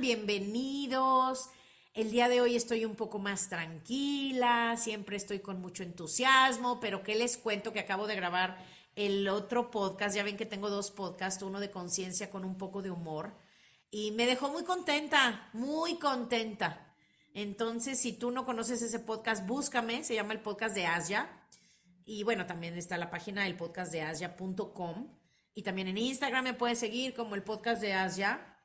Bienvenidos. El día de hoy estoy un poco más tranquila, siempre estoy con mucho entusiasmo, pero ¿qué les cuento que acabo de grabar el otro podcast? Ya ven que tengo dos podcasts, uno de conciencia con un poco de humor, y me dejó muy contenta, muy contenta. Entonces, si tú no conoces ese podcast, búscame, se llama el podcast de Asia. Y bueno, también está la página del podcast de Asia.com. Y también en Instagram me puedes seguir como el podcast de Asia.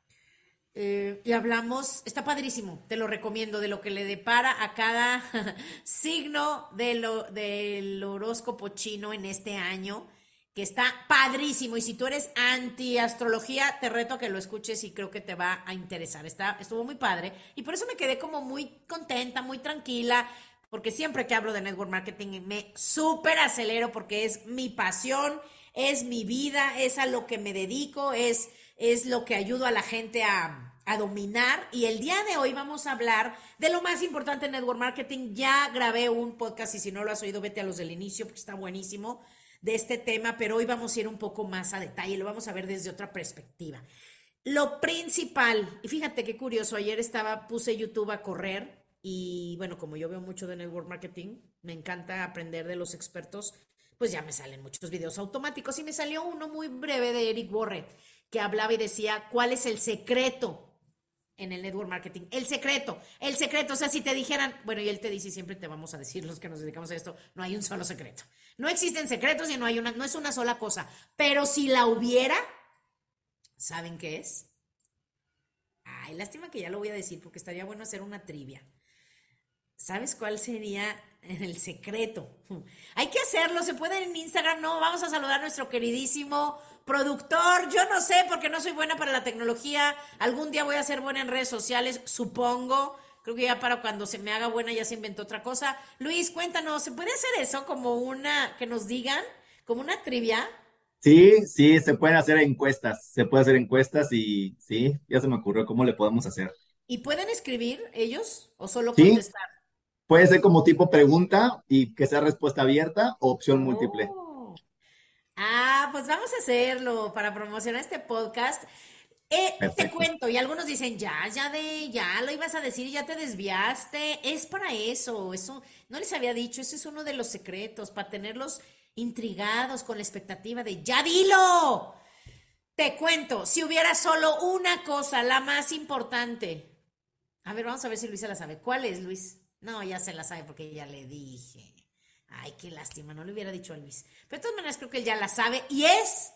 Eh, y hablamos, está padrísimo, te lo recomiendo, de lo que le depara a cada signo de lo, del horóscopo chino en este año, que está padrísimo. Y si tú eres anti-astrología, te reto a que lo escuches y creo que te va a interesar. Está, estuvo muy padre. Y por eso me quedé como muy contenta, muy tranquila, porque siempre que hablo de network marketing me súper acelero porque es mi pasión, es mi vida, es a lo que me dedico, es es lo que ayudo a la gente a, a, dominar. Y el día de hoy vamos a hablar de lo más importante en Network Marketing. Ya grabé un podcast y si no lo has oído, vete a los del inicio porque está buenísimo de este tema, pero hoy vamos a ir un poco más a detalle, lo vamos a ver desde otra perspectiva. Lo principal, y fíjate qué curioso, ayer estaba, puse YouTube a correr y bueno, como yo veo mucho de Network Marketing, me encanta aprender de los expertos, pues ya me salen muchos videos automáticos y me salió uno muy breve de Eric Borre que hablaba y decía cuál es el secreto en el network marketing. El secreto, el secreto. O sea, si te dijeran, bueno, y él te dice, siempre te vamos a decir los que nos dedicamos a esto, no hay un solo secreto. No existen secretos y no hay una, no es una sola cosa. Pero si la hubiera, ¿saben qué es? Ay, lástima que ya lo voy a decir porque estaría bueno hacer una trivia. ¿Sabes cuál sería el secreto? Hay que hacerlo, se puede en Instagram, no, vamos a saludar a nuestro queridísimo productor, yo no sé porque no soy buena para la tecnología, algún día voy a ser buena en redes sociales, supongo. Creo que ya para cuando se me haga buena ya se inventó otra cosa. Luis, cuéntanos, ¿se puede hacer eso como una, que nos digan, como una trivia? Sí, sí, se pueden hacer encuestas, se puede hacer encuestas y sí, ya se me ocurrió cómo le podemos hacer. ¿Y pueden escribir ellos o solo Sí, contestar? Puede ser como tipo pregunta y que sea respuesta abierta o opción múltiple. Oh. Ah, pues vamos a hacerlo para promocionar este podcast. Eh, te cuento, y algunos dicen, ya, ya de, ya lo ibas a decir, ya te desviaste. Es para eso, eso, no les había dicho, ese es uno de los secretos, para tenerlos intrigados con la expectativa de, ya dilo. Te cuento, si hubiera solo una cosa, la más importante. A ver, vamos a ver si Luis se la sabe. ¿Cuál es, Luis? No, ya se la sabe porque ya le dije. Ay, qué lástima, no le hubiera dicho a Luis. Pero de todas maneras creo que él ya la sabe y es,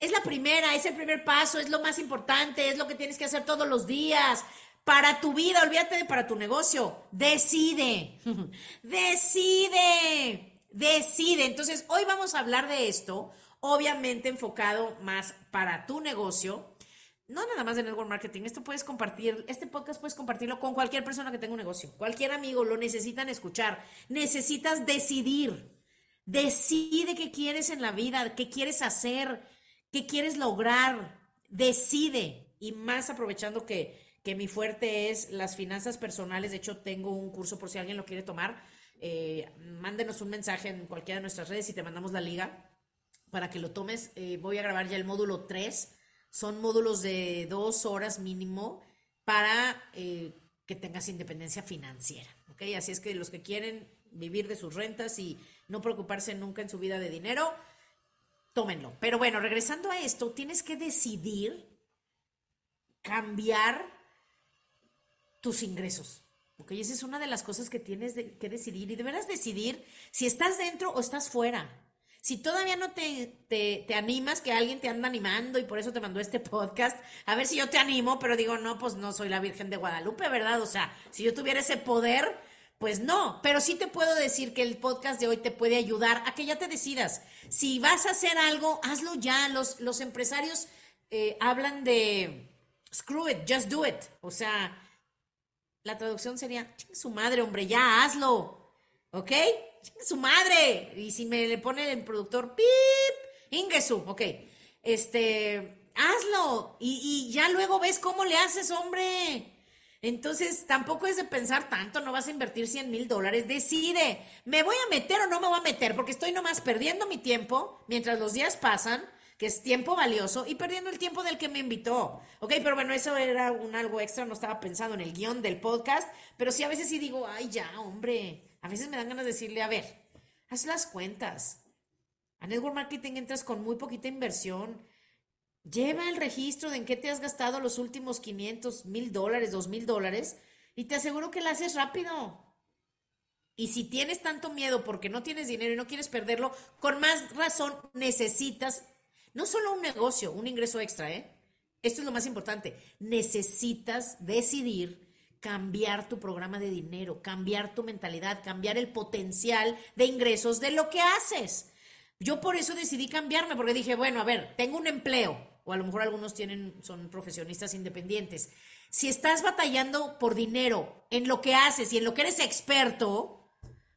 es la primera, es el primer paso, es lo más importante, es lo que tienes que hacer todos los días. Para tu vida, olvídate de para tu negocio. Decide, decide, decide. Entonces, hoy vamos a hablar de esto, obviamente enfocado más para tu negocio. No nada más de network marketing, esto puedes compartir, este podcast puedes compartirlo con cualquier persona que tenga un negocio, cualquier amigo, lo necesitan escuchar. Necesitas decidir. Decide qué quieres en la vida, qué quieres hacer, qué quieres lograr. Decide. Y más aprovechando que, que mi fuerte es las finanzas personales. De hecho, tengo un curso por si alguien lo quiere tomar. Eh, mándenos un mensaje en cualquiera de nuestras redes y te mandamos la liga para que lo tomes. Eh, voy a grabar ya el módulo 3. Son módulos de dos horas mínimo para eh, que tengas independencia financiera. ¿ok? Así es que los que quieren vivir de sus rentas y no preocuparse nunca en su vida de dinero, tómenlo. Pero bueno, regresando a esto, tienes que decidir cambiar tus ingresos. Ok, esa es una de las cosas que tienes que decidir y deberás decidir si estás dentro o estás fuera. Si todavía no te, te, te, animas, que alguien te anda animando y por eso te mandó este podcast, a ver si yo te animo, pero digo, no, pues no soy la Virgen de Guadalupe, ¿verdad? O sea, si yo tuviera ese poder, pues no, pero sí te puedo decir que el podcast de hoy te puede ayudar a que ya te decidas. Si vas a hacer algo, hazlo ya. Los, los empresarios eh, hablan de screw it, just do it. O sea, la traducción sería, su madre, hombre, ya hazlo. ¿Ok? Su madre. Y si me le pone el productor, pip, Ingesu, ok. Este, hazlo. Y, y ya luego ves cómo le haces, hombre. Entonces, tampoco es de pensar tanto, no vas a invertir 100 mil dólares, decide, ¿me voy a meter o no me voy a meter? Porque estoy nomás perdiendo mi tiempo mientras los días pasan, que es tiempo valioso, y perdiendo el tiempo del que me invitó. Ok, pero bueno, eso era un algo extra, no estaba pensando en el guion del podcast, pero sí a veces sí digo, ay, ya, hombre, a veces me dan ganas de decirle, a ver, haz las cuentas. A Network Marketing entras con muy poquita inversión Lleva el registro de en qué te has gastado los últimos 500 mil dólares, 2 mil dólares, y te aseguro que lo haces rápido. Y si tienes tanto miedo porque no tienes dinero y no quieres perderlo, con más razón necesitas no solo un negocio, un ingreso extra, ¿eh? Esto es lo más importante. Necesitas decidir cambiar tu programa de dinero, cambiar tu mentalidad, cambiar el potencial de ingresos de lo que haces. Yo por eso decidí cambiarme, porque dije, bueno, a ver, tengo un empleo, o a lo mejor algunos tienen, son profesionistas independientes. Si estás batallando por dinero en lo que haces y en lo que eres experto,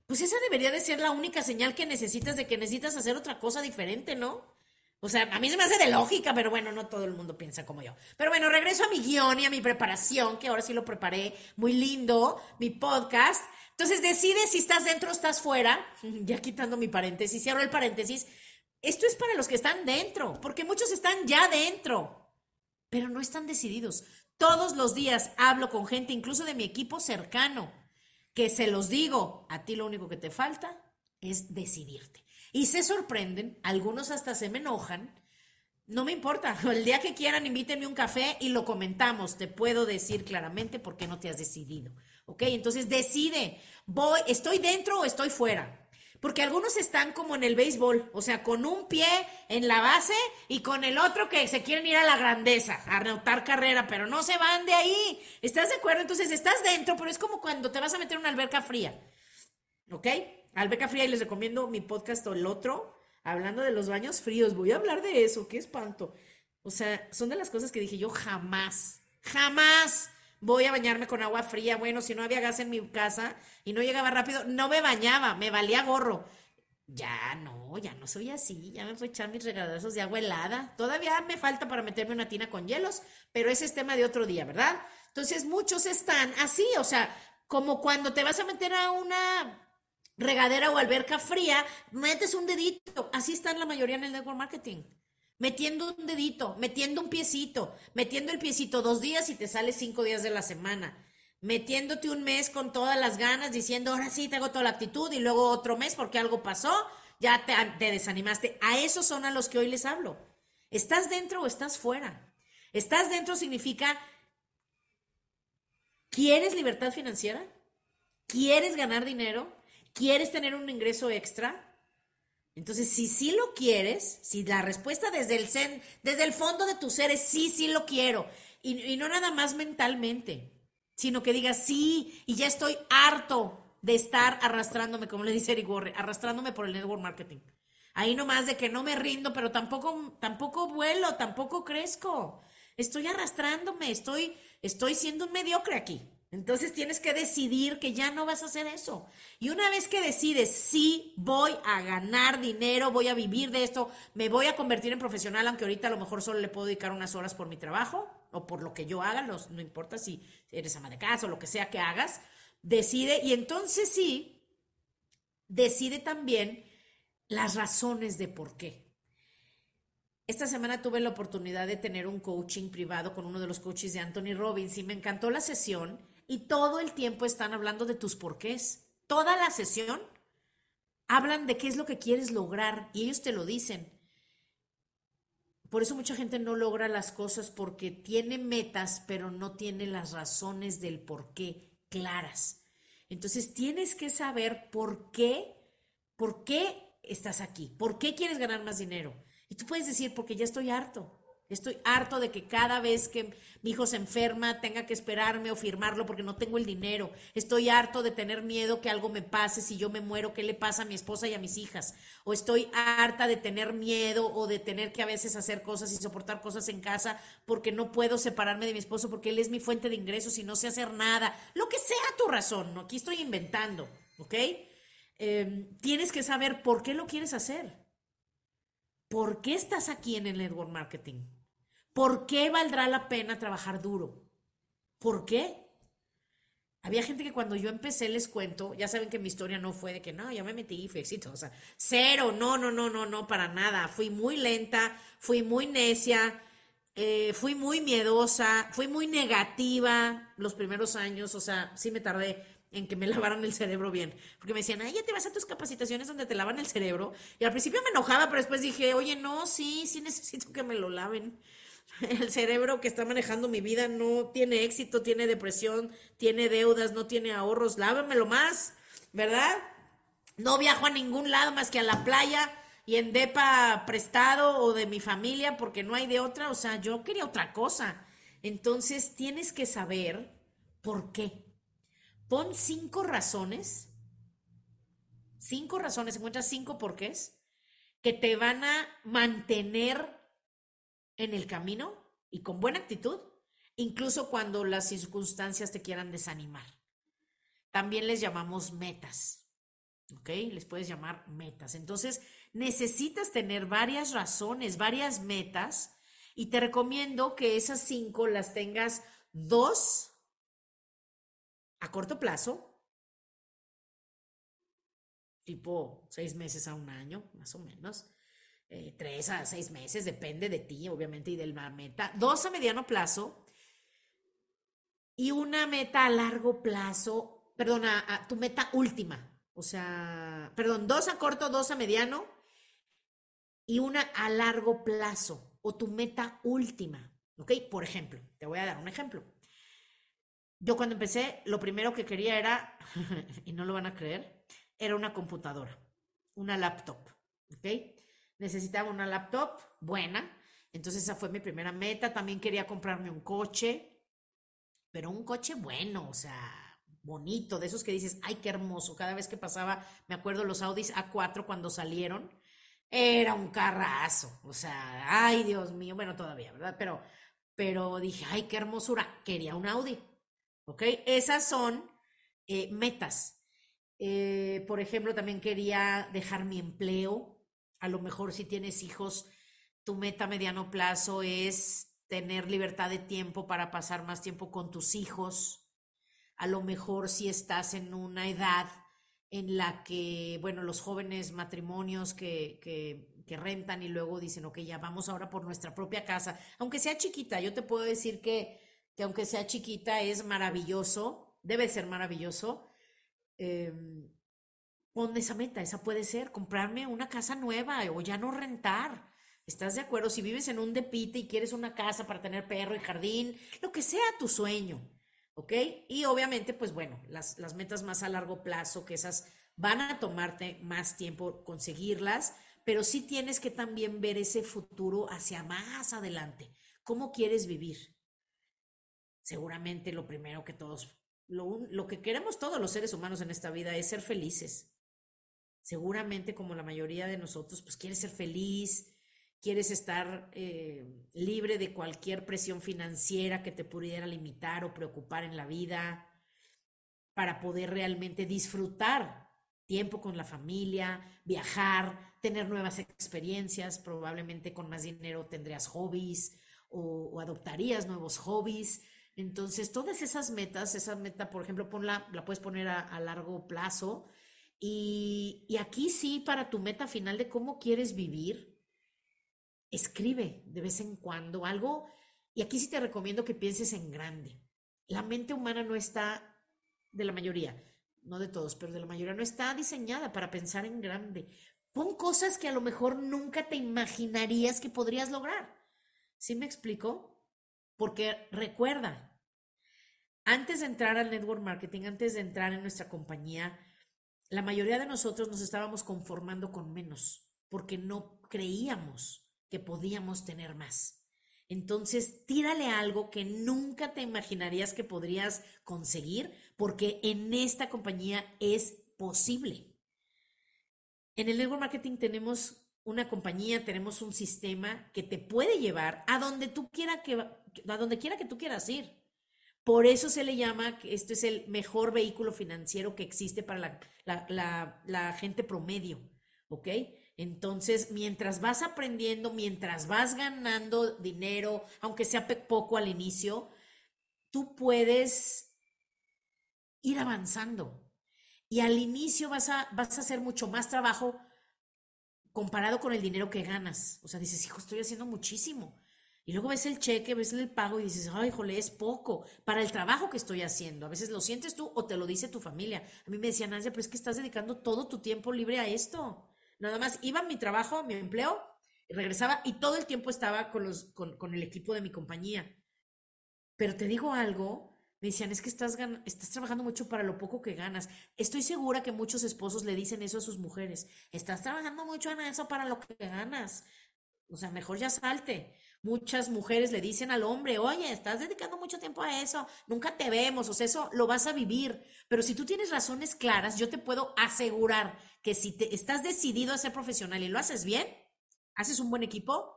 pues esa debería de ser la única señal que necesitas de que necesitas hacer otra cosa diferente, ¿no? O sea, a mí se me hace de lógica, pero bueno, no todo el mundo piensa como yo. Pero bueno, regreso a mi guion y a mi preparación, que ahora sí lo preparé muy lindo, mi podcast. Entonces decide si estás dentro o estás fuera. Ya quitando mi paréntesis, cierro el paréntesis. Esto es para los que están dentro, porque muchos están ya dentro, pero no están decididos. Todos los días hablo con gente, incluso de mi equipo cercano, que se los digo, a ti lo único que te falta es decidirte. Y se sorprenden, algunos hasta se me enojan. No me importa, el día que quieran invítenme un café y lo comentamos. Te puedo decir claramente por qué no te has decidido. ¿Ok? Entonces decide, voy, estoy dentro o estoy fuera. Porque algunos están como en el béisbol, o sea, con un pie en la base y con el otro que se quieren ir a la grandeza, a anotar carrera, pero no se van de ahí. ¿Estás de acuerdo? Entonces estás dentro, pero es como cuando te vas a meter en una alberca fría. ¿Ok? Alberca fría y les recomiendo mi podcast o el otro, hablando de los baños fríos. Voy a hablar de eso, qué espanto. O sea, son de las cosas que dije yo jamás, jamás voy a bañarme con agua fría. Bueno, si no había gas en mi casa y no llegaba rápido, no me bañaba, me valía gorro. Ya no, ya no soy así, ya me fui a echar mis regadazos de agua helada. Todavía me falta para meterme una tina con hielos, pero ese es tema de otro día, ¿verdad? Entonces muchos están así, o sea, como cuando te vas a meter a una regadera o alberca fría, metes un dedito. Así están la mayoría en el network marketing metiendo un dedito, metiendo un piecito, metiendo el piecito dos días y te sale cinco días de la semana, metiéndote un mes con todas las ganas, diciendo, ahora sí tengo toda la actitud y luego otro mes porque algo pasó, ya te, te desanimaste. A esos son a los que hoy les hablo. ¿Estás dentro o estás fuera? Estás dentro significa, ¿quieres libertad financiera? ¿Quieres ganar dinero? ¿Quieres tener un ingreso extra? Entonces, si sí lo quieres, si la respuesta desde el, desde el fondo de tu ser es sí, sí lo quiero, y, no nada más mentalmente, sino que digas sí, y ya estoy harto de estar arrastrándome, como le dice Eric Warren, arrastrándome por el network marketing. Ahí nomás de que no me rindo, pero tampoco, tampoco vuelo, tampoco crezco. Estoy arrastrándome, estoy, estoy siendo un mediocre aquí. Entonces tienes que decidir que ya no vas a hacer eso. Y una vez que decides, sí, voy a ganar dinero, voy a vivir de esto, me voy a convertir en profesional, aunque ahorita a lo mejor solo le puedo dedicar unas horas por mi trabajo o por lo que yo haga, no, no importa si eres ama de casa o lo que sea que hagas, decide y entonces sí, decide también las razones de por qué. Esta semana tuve la oportunidad de tener un coaching privado con uno de los coaches de Anthony Robbins y me encantó la sesión y todo el tiempo están hablando de tus porqués. Toda la sesión hablan de qué es lo que quieres lograr y ellos te lo dicen. por eso mucha gente no logra las cosas porque tiene metas, pero no tiene las razones del por qué claras. Entonces tienes que saber por qué, por qué estás aquí, por qué quieres ganar más dinero. Y tú puedes decir, porque ya estoy harto. Estoy harto de que cada vez que mi hijo se enferma tenga que esperarme o firmarlo porque no tengo el dinero. Estoy harto de tener miedo que algo me pase si yo me muero, qué le pasa a mi esposa y a mis hijas. O estoy harta de tener miedo o de tener que a veces hacer cosas y soportar cosas en casa porque no puedo separarme de mi esposo porque él es mi fuente de ingresos y no sé hacer nada. Lo que sea tu razón, ¿no? Aquí estoy inventando, ¿ok? Em, tienes que saber por qué lo quieres hacer. ¿Por qué estás aquí en el network marketing? ¿Por qué valdrá la pena trabajar duro? ¿Por qué? Había gente que cuando yo empecé, les cuento, ya saben que mi historia no fue de que no, ya me metí fui exitosa. Cero, no, no, no, no, no, para nada. Fui muy lenta, fui muy necia, eh, fui muy miedosa, fui muy negativa los primeros años, o sea, sí me tardé en que me lavaran el cerebro bien. Porque me decían, ay, ya te vas a tus capacitaciones donde te lavan el cerebro. Y al principio me enojaba, pero después dije, oye, no, sí, sí necesito que me lo laven. El cerebro que está manejando mi vida no tiene éxito, tiene depresión, tiene deudas, no tiene ahorros. Lávamelo más, ¿verdad? No viajo a ningún lado más que a la playa y en DEPA prestado o de mi familia porque no hay de otra. O sea, yo quería otra cosa. Entonces tienes que saber por qué. Pon cinco razones, cinco razones, encuentras cinco porqués que te van a mantener en el camino y con buena actitud, incluso cuando las circunstancias te quieran desanimar. También les llamamos metas, ¿ok? Les puedes llamar metas. Entonces, necesitas tener varias razones, varias metas, y te recomiendo que esas cinco las tengas dos a corto plazo, tipo seis meses a un año, más o menos, eh, tres a seis meses, depende de ti, obviamente, y de la meta, dos a mediano plazo y una meta a largo plazo, perdón, a, tu meta última, o sea, perdón, dos a corto, dos a mediano y una a largo plazo o tu meta última, ¿ok? Por ejemplo, te voy a dar un ejemplo. Yo cuando empecé, lo primero que quería era, y no lo van a creer, era una computadora, una laptop, ¿ok? Necesitaba una laptop buena, entonces esa fue mi primera meta. También quería comprarme un coche, pero un coche bueno, o sea, bonito, de esos que dices, ay, qué hermoso. Cada vez que pasaba, me acuerdo los Audis A4 cuando salieron, era un carrazo, o sea, ay, Dios mío, bueno, todavía, ¿verdad? Pero, pero dije, ay, qué hermosura, quería un Audi. ¿Ok? Esas son eh, metas. Eh, por ejemplo, también quería dejar mi empleo. A lo mejor si tienes hijos, tu meta a mediano plazo es tener libertad de tiempo para pasar más tiempo con tus hijos. A lo mejor si estás en una edad en la que, bueno, los jóvenes matrimonios que, que, rentan y luego dicen, ok, ya vamos ahora por nuestra propia casa, aunque sea chiquita, yo te puedo decir que que aunque sea chiquita es maravilloso, debe ser maravilloso. Eh, pon esa meta, esa puede ser comprarme una casa nueva o ya no rentar. ¿Estás de acuerdo? Si vives en un depite y quieres una casa para tener perro y jardín, lo que sea tu sueño, ¿ok? Y obviamente, pues bueno, las, las metas más a largo plazo, que esas van a tomarte más tiempo conseguirlas, pero sí tienes que también ver ese futuro hacia más adelante. ¿Cómo quieres vivir? seguramente lo primero que todos, lo, que queremos todos los seres humanos en esta vida es ser felices. Seguramente como la mayoría de nosotros, pues quieres ser feliz, quieres estar eh, libre de cualquier presión financiera que te pudiera limitar o preocupar en la vida, para poder realmente disfrutar tiempo con la familia, viajar, tener nuevas experiencias, probablemente con más dinero tendrías hobbies o, adoptarías nuevos hobbies. Entonces, todas esas metas, esa meta, por ejemplo, ponla, la puedes poner a, largo plazo. Y, y, aquí sí, para tu meta final de cómo quieres vivir, escribe de vez en cuando algo. Y aquí sí te recomiendo que pienses en grande. La mente humana no está, de la mayoría, no de todos, pero de la mayoría no está diseñada para pensar en grande. Pon cosas que a lo mejor nunca te imaginarías que podrías lograr. ¿Sí me explico? Porque recuerda, antes de entrar al network marketing, antes de entrar en nuestra compañía, la mayoría de nosotros nos estábamos conformando con menos, porque no creíamos que podíamos tener más. Entonces, tírale algo que nunca te imaginarías que podrías conseguir, porque en esta compañía es posible. En el network marketing tenemos una compañía, tenemos un sistema que te puede llevar a donde tú quiera que a donde quiera que tú quieras ir. Por eso se le llama que esto es el mejor vehículo financiero que existe para la, la gente promedio, ¿ok? Entonces, mientras vas aprendiendo, mientras vas ganando dinero, aunque sea poco al inicio, tú puedes ir avanzando. Y al inicio vas a, vas a hacer mucho más trabajo comparado con el dinero que ganas. O sea, dices, hijo, estoy haciendo muchísimo. Y luego ves el cheque, ves el pago y dices, ay, jole, es poco para el trabajo que estoy haciendo. A veces lo sientes tú o te lo dice tu familia. A mí me decían, Nancy, pero es que estás dedicando todo tu tiempo libre a esto. Nada más iba a mi trabajo, mi empleo, regresaba y todo el tiempo estaba con, los, con, con el equipo de mi compañía. Pero te digo algo, me decían, es que estás, estás trabajando mucho para lo poco que ganas. Estoy segura que muchos esposos le dicen eso a sus mujeres. Estás trabajando mucho en eso para lo que ganas. O sea, mejor ya salte. Muchas mujeres le dicen al hombre, oye, estás dedicando mucho tiempo a eso, nunca te vemos, o sea, eso lo vas a vivir. Pero si tú tienes razones claras, yo te puedo asegurar que si te, estás decidido a ser profesional y lo haces bien, haces un buen equipo,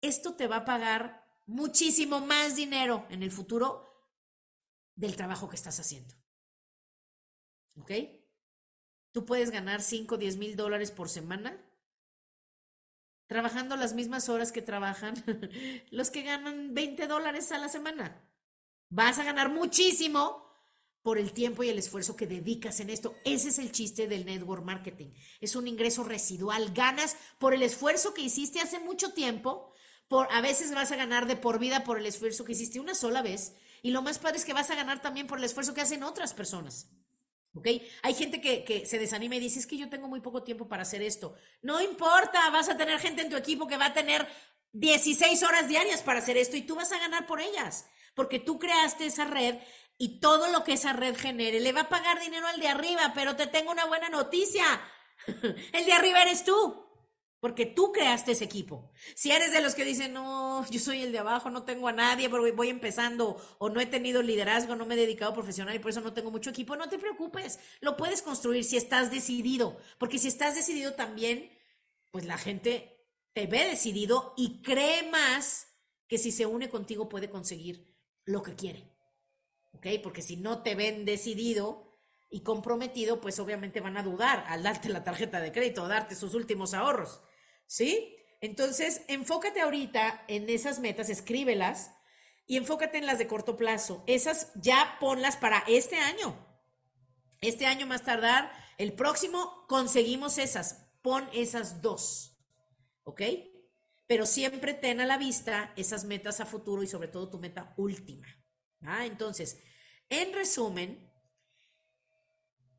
esto te va a pagar muchísimo más dinero en el futuro del trabajo que estás haciendo. ¿Ok? Tú puedes ganar 5 o 10 mil dólares por semana trabajando las mismas horas que trabajan los que ganan 20 dólares a la semana. Vas a ganar muchísimo por el tiempo y el esfuerzo que dedicas en esto. Ese es el chiste del network marketing. Es un ingreso residual. Ganas por el esfuerzo que hiciste hace mucho tiempo. Por, a veces vas a ganar de por vida por el esfuerzo que hiciste una sola vez y lo más padre es que vas a ganar también por el esfuerzo que hacen otras personas. ¿Ok? Hay gente que, que, se desanima y dice, es que yo tengo muy poco tiempo para hacer esto. No importa, vas a tener gente en tu equipo que va a tener 16 horas diarias para hacer esto y tú vas a ganar por ellas, porque tú creaste esa red y todo lo que esa red genere le va a pagar dinero al de arriba, pero te tengo una buena noticia. El de arriba eres tú porque tú creaste ese equipo. Si eres de los que dicen, no, yo soy el de abajo, no tengo a nadie, porque voy empezando, o no he tenido liderazgo, no me he dedicado profesional y por eso no tengo mucho equipo, no te preocupes, lo puedes construir si estás decidido, porque si estás decidido también, pues la gente te ve decidido y cree más que si se une contigo puede conseguir lo que quiere. ¿Ok? Porque si no te ven decidido, y comprometido, pues obviamente van a dudar al darte la tarjeta de crédito o darte sus últimos ahorros. ¿Sí? Entonces, enfócate ahorita en esas metas, escríbelas y enfócate en las de corto plazo. Esas ya ponlas para este año. Este año más tardar, el próximo conseguimos esas. Pon esas dos. ¿Ok? Pero siempre ten a la vista esas metas a futuro y sobre todo tu meta última. ¿ah? Entonces, en resumen,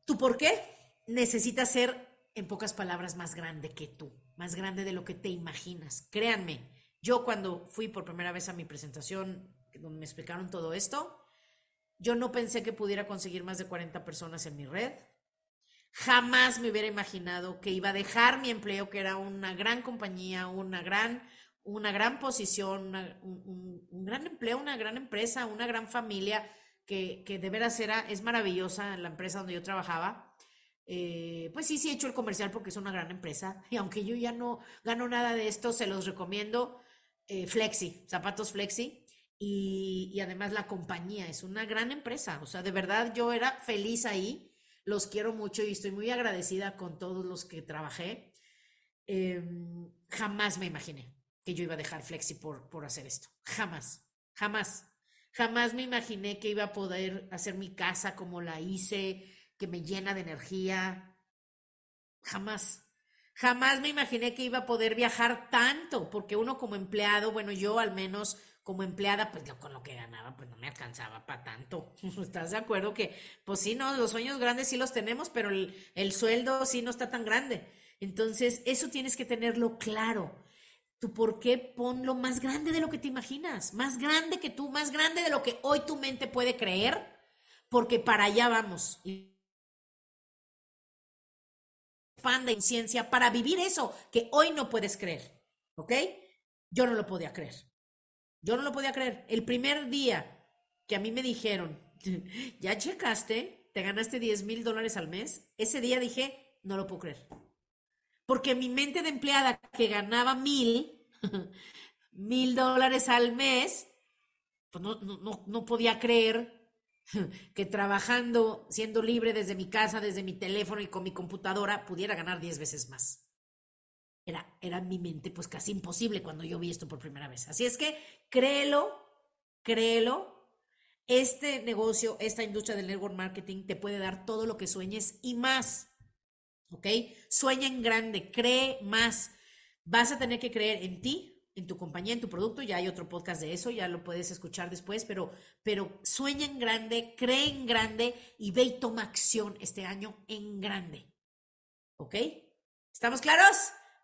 ¿tu por qué? Necesitas ser, en pocas palabras, más grande que tú más grande de lo que te imaginas. Créanme, yo cuando fui por primera vez a mi presentación, donde me explicaron todo esto, yo no pensé que pudiera conseguir más de 40 personas en mi red. Jamás me hubiera imaginado que iba a dejar mi empleo, que era una gran compañía, una gran, una gran posición, un, gran empleo, una gran empresa, una gran familia, que, que de veras era, es maravillosa la empresa donde yo trabajaba. Eh, pues sí, sí he hecho el comercial porque es una gran empresa. Y aunque yo ya no gano nada de esto, se los recomiendo. Eh, Flexi, zapatos Flexi. Y, además la compañía es una gran empresa. O sea, de verdad yo era feliz ahí. Los quiero mucho y estoy muy agradecida con todos los que trabajé. Em, jamás me imaginé que yo iba a dejar Flexi por, por hacer esto. Jamás, jamás. Jamás me imaginé que iba a poder hacer mi casa como la hice, que me llena de energía. Jamás. Jamás me imaginé que iba a poder viajar tanto, porque uno como empleado, bueno, yo al menos como empleada, pues con lo que ganaba, pues no me alcanzaba para tanto. ¿Estás de acuerdo que, pues sí, no, los sueños grandes sí los tenemos, pero el, el sueldo sí no está tan grande. Entonces, eso tienes que tenerlo claro. tu por qué ponlo más grande de lo que te imaginas, más grande que tú, más grande de lo que hoy tu mente puede creer, porque para allá vamos. Expanda en ciencia para vivir eso que hoy no puedes creer, ¿ok? Yo no lo podía creer. Yo no lo podía creer. El primer día que a mí me dijeron, ya checaste, te ganaste 10 mil dólares al mes, ese día dije, no lo puedo creer. Porque mi mente de empleada que ganaba mil, mil dólares al mes, pues no, podía creer que trabajando, siendo libre desde mi casa, desde mi teléfono y con mi computadora, pudiera ganar 10 veces más. Era, era mi mente pues casi imposible cuando yo vi esto por primera vez. Así es que créelo, créelo. Este negocio, esta industria del network marketing te puede dar todo lo que sueñes y más. ¿Ok? Sueña en grande, cree más. Vas a tener que creer en ti, en tu compañía, en tu producto. Ya hay otro podcast de eso, ya lo puedes escuchar después, pero, pero sueña grande, cree en grande y ve y toma acción este año en grande. ¿Ok? ¿Estamos claros?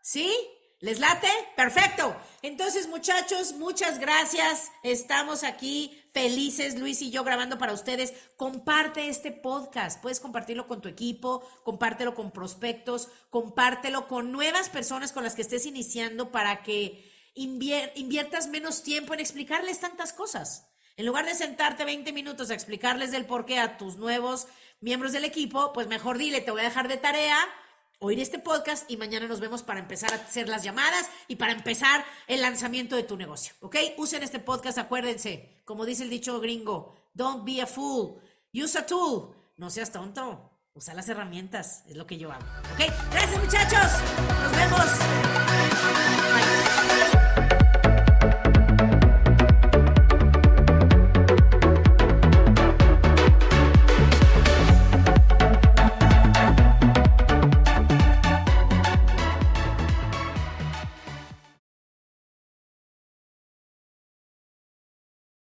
¿Sí? ¿Les late? Perfecto. Entonces, muchachos, muchas gracias. Estamos aquí felices, Luis y yo, grabando para ustedes. Comparte este podcast. Puedes compartirlo con tu equipo, compártelo con prospectos, compártelo con nuevas personas con las que estés iniciando para que inviertas menos tiempo en explicarles tantas cosas. En lugar de sentarte 20 minutos a explicarles del por qué a tus nuevos miembros del equipo, pues mejor dile, te voy a dejar de tarea oír este podcast y mañana nos vemos para empezar a hacer las llamadas y para empezar el lanzamiento de tu negocio. ¿Ok? Usen este podcast, acuérdense, como dice el dicho gringo, don't be a fool, use a tool. No seas tonto, usa las herramientas, es lo que yo hago. ¿Ok? Gracias muchachos, nos vemos.